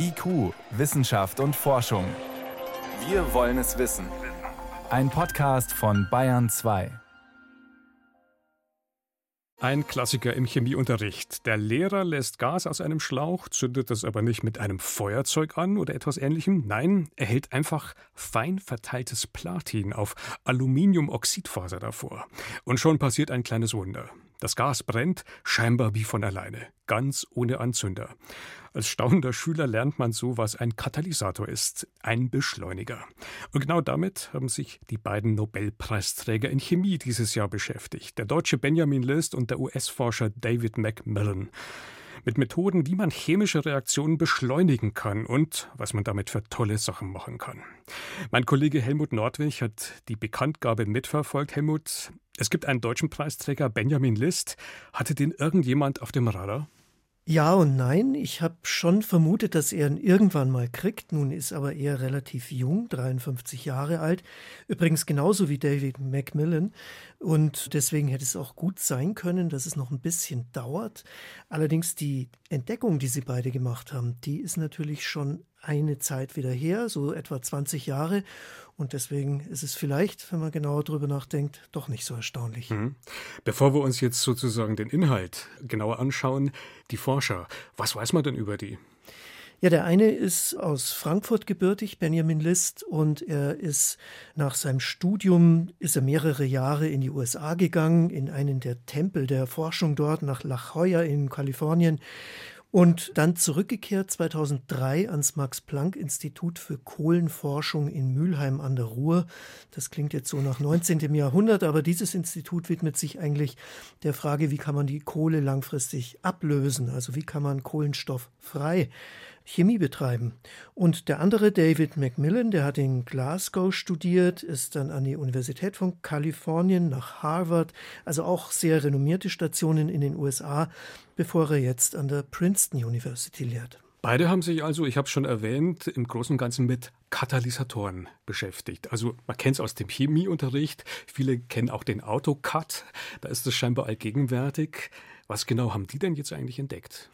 IQ, Wissenschaft und Forschung. Wir wollen es wissen. Ein Podcast von Bayern 2. Ein Klassiker im Chemieunterricht. Der Lehrer lässt Gas aus einem Schlauch, zündet das aber nicht mit einem Feuerzeug an oder etwas ähnlichem. Nein, er hält einfach fein verteiltes Platin auf Aluminiumoxidfaser davor. Und schon passiert ein kleines Wunder. Das Gas brennt, scheinbar wie von alleine, ganz ohne Anzünder. Als staunender Schüler lernt man so, was ein Katalysator ist, ein Beschleuniger. Und genau damit haben sich die beiden Nobelpreisträger in Chemie dieses Jahr beschäftigt, der deutsche Benjamin List und der US-Forscher David Macmillan mit Methoden, wie man chemische Reaktionen beschleunigen kann und was man damit für tolle Sachen machen kann. Mein Kollege Helmut Nordwig hat die Bekanntgabe mitverfolgt. Helmut, es gibt einen deutschen Preisträger, Benjamin List. Hatte den irgendjemand auf dem Radar? Ja und nein. Ich habe schon vermutet, dass er ihn irgendwann mal kriegt. Nun ist aber er relativ jung, 53 Jahre alt. Übrigens genauso wie David Macmillan. Und deswegen hätte es auch gut sein können, dass es noch ein bisschen dauert. Allerdings die Entdeckung, die sie beide gemacht haben, die ist natürlich schon eine Zeit wieder her, so etwa 20 Jahre. Und deswegen ist es vielleicht, wenn man genauer drüber nachdenkt, doch nicht so erstaunlich. Mhm. Bevor wir uns jetzt sozusagen den Inhalt genauer anschauen, die Forscher, was weiß man denn über die? Ja, der eine ist aus Frankfurt gebürtig, Benjamin List, und er ist nach seinem Studium, ist er mehrere Jahre in die USA gegangen, in einen der Tempel der Forschung dort, nach La Jolla in Kalifornien und dann zurückgekehrt 2003 ans Max-Planck-Institut für Kohlenforschung in Mülheim an der Ruhr. Das klingt jetzt so nach 19. Jahrhundert, aber dieses Institut widmet sich eigentlich der Frage, wie kann man die Kohle langfristig ablösen, also wie kann man Kohlenstoff frei Chemie betreiben. Und der andere, David Macmillan, der hat in Glasgow studiert, ist dann an die Universität von Kalifornien nach Harvard, also auch sehr renommierte Stationen in den USA, bevor er jetzt an der Princeton University lehrt. Beide haben sich also, ich habe es schon erwähnt, im Großen und Ganzen mit Katalysatoren beschäftigt. Also man kennt es aus dem Chemieunterricht, viele kennen auch den AutoCAD, da ist es scheinbar allgegenwärtig. Was genau haben die denn jetzt eigentlich entdeckt?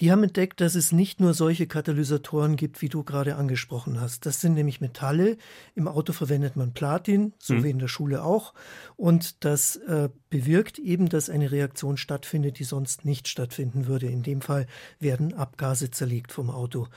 Die haben entdeckt, dass es nicht nur solche Katalysatoren gibt, wie du gerade angesprochen hast. Das sind nämlich Metalle. Im Auto verwendet man Platin, so mhm. wie in der Schule auch. Und das äh, bewirkt eben, dass eine Reaktion stattfindet, die sonst nicht stattfinden würde. In dem Fall werden Abgase zerlegt vom Auto.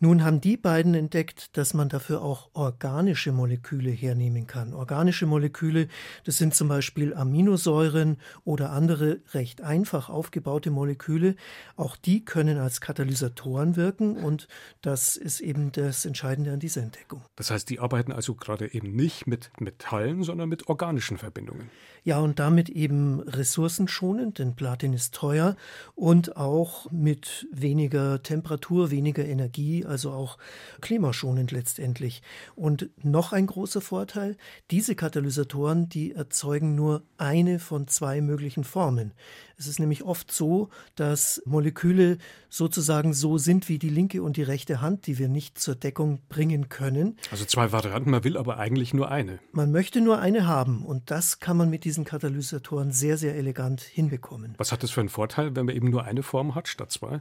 Nun haben die beiden entdeckt, dass man dafür auch organische Moleküle hernehmen kann. Organische Moleküle, das sind zum Beispiel Aminosäuren oder andere recht einfach aufgebaute Moleküle. Auch die können als Katalysatoren wirken und das ist eben das Entscheidende an dieser Entdeckung. Das heißt, die arbeiten also gerade eben nicht mit Metallen, sondern mit organischen Verbindungen. Ja, und damit eben ressourcenschonend, denn Platin ist teuer und auch mit weniger Temperatur, weniger Energie, also auch klimaschonend letztendlich. Und noch ein großer Vorteil, diese Katalysatoren, die erzeugen nur eine von zwei möglichen Formen. Es ist nämlich oft so, dass Moleküle sozusagen so sind wie die linke und die rechte Hand, die wir nicht zur Deckung bringen können. Also zwei Varianten, man will aber eigentlich nur eine. Man möchte nur eine haben und das kann man mit diesen Katalysatoren sehr, sehr elegant hinbekommen. Was hat das für einen Vorteil, wenn man eben nur eine Form hat statt zwei?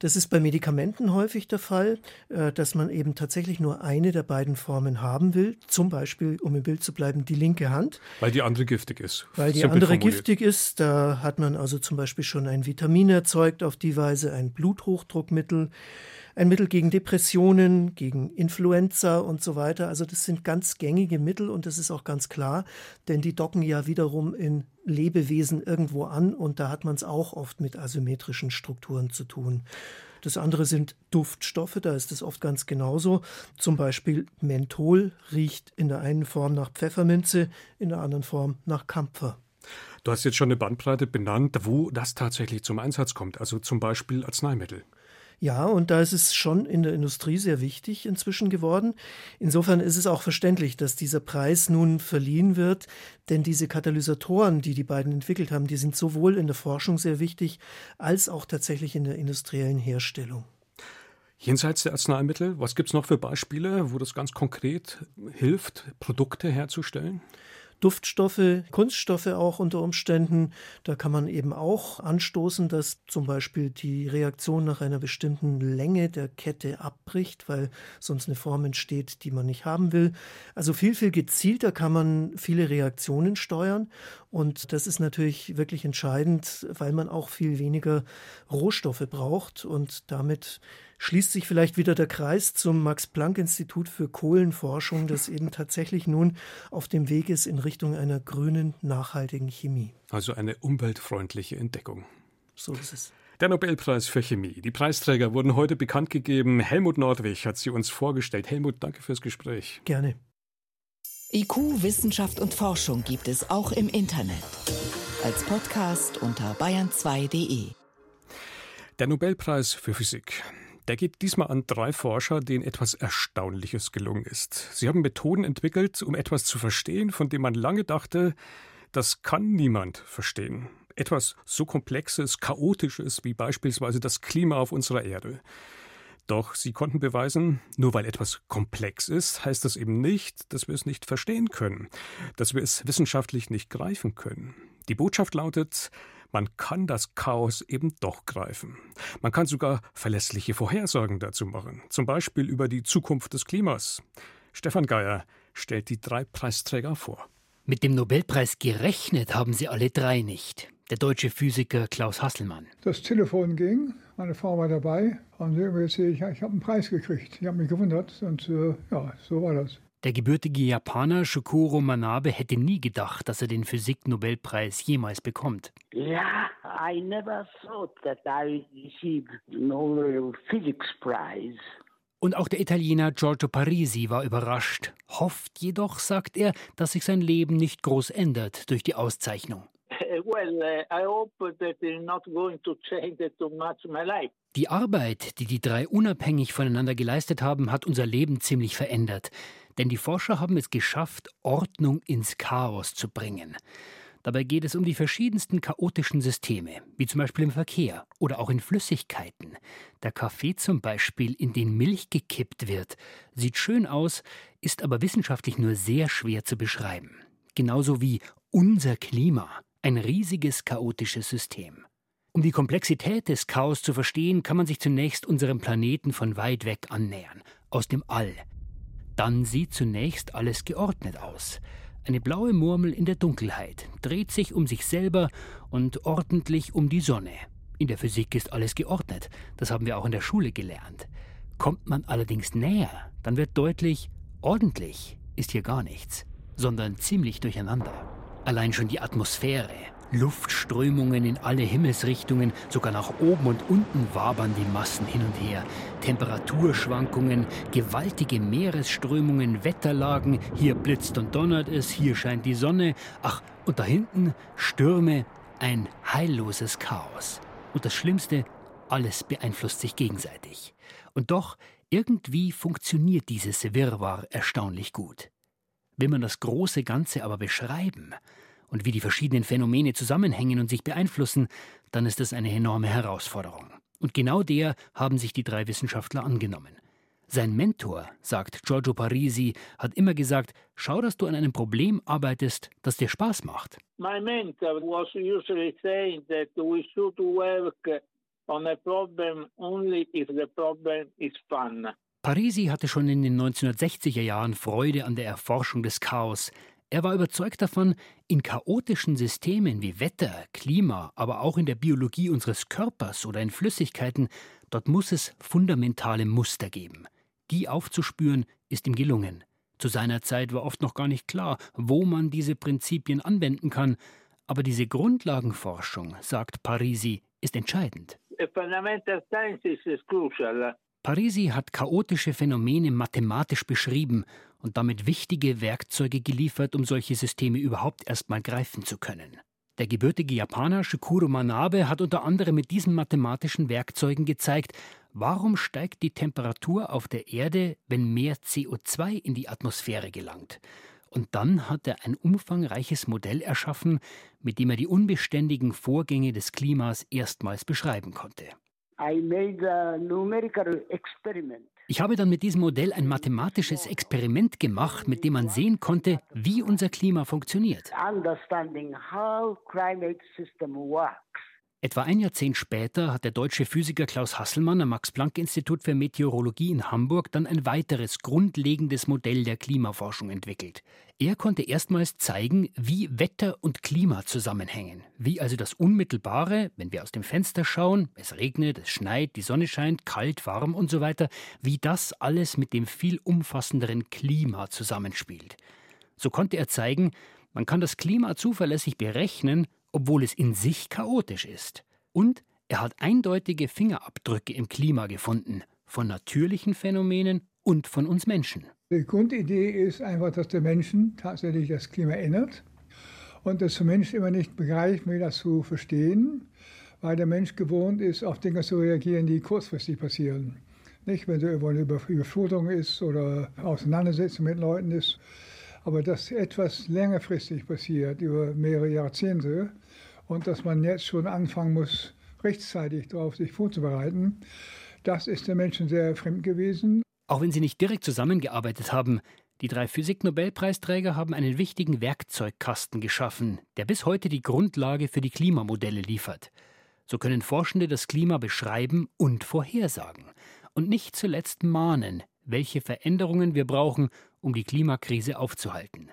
Das ist bei Medikamenten häufig der Fall, äh, dass man eben tatsächlich nur eine der beiden Formen haben will. Zum Beispiel, um im Bild zu bleiben, die linke Hand. Weil die andere giftig ist. Weil die andere formuliert. giftig ist. Da hat man also zum Beispiel schon ein Vitamin erzeugt auf die Weise, ein Bluthochdruckmittel ein Mittel gegen Depressionen, gegen Influenza und so weiter. Also das sind ganz gängige Mittel und das ist auch ganz klar, denn die docken ja wiederum in Lebewesen irgendwo an und da hat man es auch oft mit asymmetrischen Strukturen zu tun. Das andere sind Duftstoffe, da ist es oft ganz genauso. Zum Beispiel Menthol riecht in der einen Form nach Pfefferminze, in der anderen Form nach Kampfer. Du hast jetzt schon eine Bandbreite benannt, wo das tatsächlich zum Einsatz kommt, also zum Beispiel Arzneimittel. Ja, und da ist es schon in der Industrie sehr wichtig inzwischen geworden. Insofern ist es auch verständlich, dass dieser Preis nun verliehen wird, denn diese Katalysatoren, die die beiden entwickelt haben, die sind sowohl in der Forschung sehr wichtig als auch tatsächlich in der industriellen Herstellung. Jenseits der Arzneimittel, was gibt es noch für Beispiele, wo das ganz konkret hilft, Produkte herzustellen? Duftstoffe, Kunststoffe auch unter Umständen. Da kann man eben auch anstoßen, dass zum Beispiel die Reaktion nach einer bestimmten Länge der Kette abbricht, weil sonst eine Form entsteht, die man nicht haben will. Also viel, viel gezielter kann man viele Reaktionen steuern. Und das ist natürlich wirklich entscheidend, weil man auch viel weniger Rohstoffe braucht und damit schließt sich vielleicht wieder der Kreis zum Max-Planck-Institut für Kohlenforschung, das eben tatsächlich nun auf dem Weg ist in Richtung einer grünen, nachhaltigen Chemie. Also eine umweltfreundliche Entdeckung. So ist es. Der Nobelpreis für Chemie. Die Preisträger wurden heute bekannt gegeben. Helmut Nordwig hat sie uns vorgestellt. Helmut, danke fürs Gespräch. Gerne. IQ, Wissenschaft und Forschung gibt es auch im Internet. Als Podcast unter bayern2.de. Der Nobelpreis für Physik. Der geht diesmal an drei Forscher, denen etwas Erstaunliches gelungen ist. Sie haben Methoden entwickelt, um etwas zu verstehen, von dem man lange dachte, das kann niemand verstehen. Etwas so Komplexes, Chaotisches wie beispielsweise das Klima auf unserer Erde. Doch sie konnten beweisen, nur weil etwas komplex ist, heißt das eben nicht, dass wir es nicht verstehen können, dass wir es wissenschaftlich nicht greifen können. Die Botschaft lautet, man kann das Chaos eben doch greifen. Man kann sogar verlässliche Vorhersagen dazu machen, zum Beispiel über die Zukunft des Klimas. Stefan Geier stellt die drei Preisträger vor. Mit dem Nobelpreis gerechnet haben sie alle drei nicht. Der deutsche Physiker Klaus Hasselmann. Das Telefon ging, meine Frau war dabei und sehe ich, ich habe einen Preis gekriegt. Ich habe mich gewundert und äh, ja, so war das. Der gebürtige Japaner Shukuro Manabe hätte nie gedacht, dass er den Physik-Nobelpreis jemals bekommt. Ja, I never thought that I received Nobel Physics Prize. Und auch der Italiener Giorgio Parisi war überrascht, hofft jedoch, sagt er, dass sich sein Leben nicht groß ändert durch die Auszeichnung. Die Arbeit, die die drei unabhängig voneinander geleistet haben, hat unser Leben ziemlich verändert. Denn die Forscher haben es geschafft, Ordnung ins Chaos zu bringen. Dabei geht es um die verschiedensten chaotischen Systeme, wie zum Beispiel im Verkehr oder auch in Flüssigkeiten. Der Kaffee zum Beispiel, in den Milch gekippt wird, sieht schön aus, ist aber wissenschaftlich nur sehr schwer zu beschreiben. Genauso wie unser Klima, ein riesiges chaotisches System. Um die Komplexität des Chaos zu verstehen, kann man sich zunächst unserem Planeten von weit weg annähern, aus dem All. Dann sieht zunächst alles geordnet aus. Eine blaue Murmel in der Dunkelheit dreht sich um sich selber und ordentlich um die Sonne. In der Physik ist alles geordnet, das haben wir auch in der Schule gelernt. Kommt man allerdings näher, dann wird deutlich, ordentlich ist hier gar nichts, sondern ziemlich durcheinander. Allein schon die Atmosphäre, Luftströmungen in alle Himmelsrichtungen, sogar nach oben und unten wabern die Massen hin und her. Temperaturschwankungen, gewaltige Meeresströmungen, Wetterlagen, hier blitzt und donnert es, hier scheint die Sonne, ach, und da hinten Stürme, ein heilloses Chaos. Und das Schlimmste, alles beeinflusst sich gegenseitig. Und doch, irgendwie funktioniert dieses Wirrwarr erstaunlich gut. Will man das große Ganze aber beschreiben, und wie die verschiedenen Phänomene zusammenhängen und sich beeinflussen, dann ist das eine enorme Herausforderung. Und genau der haben sich die drei Wissenschaftler angenommen. Sein Mentor, sagt Giorgio Parisi, hat immer gesagt, schau, dass du an einem Problem arbeitest, das dir Spaß macht. My mentor was usually saying that we should work on a problem only if the problem is fun. Parisi hatte schon in den 1960er Jahren Freude an der Erforschung des Chaos. Er war überzeugt davon, in chaotischen Systemen wie Wetter, Klima, aber auch in der Biologie unseres Körpers oder in Flüssigkeiten, dort muss es fundamentale Muster geben. Die aufzuspüren ist ihm gelungen. Zu seiner Zeit war oft noch gar nicht klar, wo man diese Prinzipien anwenden kann, aber diese Grundlagenforschung, sagt Parisi, ist entscheidend. Fundamental science is crucial. Parisi hat chaotische Phänomene mathematisch beschrieben und damit wichtige Werkzeuge geliefert, um solche Systeme überhaupt erstmal greifen zu können. Der gebürtige Japaner Shikuro Manabe hat unter anderem mit diesen mathematischen Werkzeugen gezeigt, warum steigt die Temperatur auf der Erde, wenn mehr CO2 in die Atmosphäre gelangt. Und dann hat er ein umfangreiches Modell erschaffen, mit dem er die unbeständigen Vorgänge des Klimas erstmals beschreiben konnte. Ich habe dann mit diesem Modell ein mathematisches Experiment gemacht, mit dem man sehen konnte, wie unser Klima funktioniert. Understanding how climate system works. Etwa ein Jahrzehnt später hat der deutsche Physiker Klaus Hasselmann am Max-Planck-Institut für Meteorologie in Hamburg dann ein weiteres grundlegendes Modell der Klimaforschung entwickelt. Er konnte erstmals zeigen, wie Wetter und Klima zusammenhängen. Wie also das Unmittelbare, wenn wir aus dem Fenster schauen, es regnet, es schneit, die Sonne scheint, kalt, warm und so weiter, wie das alles mit dem viel umfassenderen Klima zusammenspielt. So konnte er zeigen, man kann das Klima zuverlässig berechnen obwohl es in sich chaotisch ist. Und er hat eindeutige Fingerabdrücke im Klima gefunden, von natürlichen Phänomenen und von uns Menschen. Die Grundidee ist einfach, dass der Menschen tatsächlich das Klima ändert und dass der Mensch immer nicht begreift, wie das zu verstehen, weil der Mensch gewohnt ist, auf Dinge zu reagieren, die kurzfristig passieren. Nicht, wenn so eine Überflutung ist oder Auseinandersetzung mit Leuten ist, aber dass etwas längerfristig passiert, über mehrere Jahrzehnte, und dass man jetzt schon anfangen muss, rechtzeitig darauf sich vorzubereiten, das ist den Menschen sehr fremd gewesen. Auch wenn sie nicht direkt zusammengearbeitet haben, die drei Physik-Nobelpreisträger haben einen wichtigen Werkzeugkasten geschaffen, der bis heute die Grundlage für die Klimamodelle liefert. So können Forschende das Klima beschreiben und vorhersagen und nicht zuletzt mahnen, welche Veränderungen wir brauchen, um die Klimakrise aufzuhalten.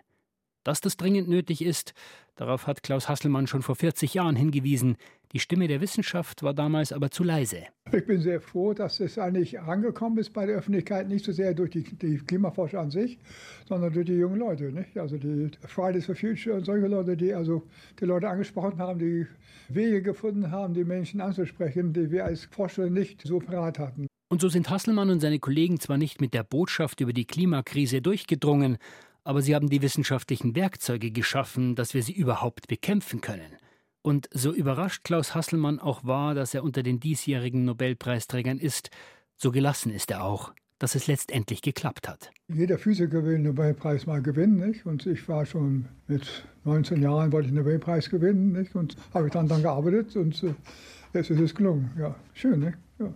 Dass das dringend nötig ist, darauf hat Klaus Hasselmann schon vor 40 Jahren hingewiesen. Die Stimme der Wissenschaft war damals aber zu leise. Ich bin sehr froh, dass es eigentlich angekommen ist bei der Öffentlichkeit, nicht so sehr durch die, die Klimaforscher an sich, sondern durch die jungen Leute. Nicht? Also die Fridays for Future und solche Leute, die also die Leute angesprochen haben, die Wege gefunden haben, die Menschen anzusprechen, die wir als Forscher nicht so parat hatten. Und so sind Hasselmann und seine Kollegen zwar nicht mit der Botschaft über die Klimakrise durchgedrungen, aber sie haben die wissenschaftlichen Werkzeuge geschaffen, dass wir sie überhaupt bekämpfen können. Und so überrascht Klaus Hasselmann auch war, dass er unter den diesjährigen Nobelpreisträgern ist, so gelassen ist er auch, dass es letztendlich geklappt hat. Jeder Physiker will den Nobelpreis mal gewinnen, nicht? Und ich war schon mit 19 Jahren, wollte ich den Nobelpreis gewinnen, nicht? Und habe ich dann, dann gearbeitet und äh, jetzt ist es gelungen. Ja, schön, nicht? Ja.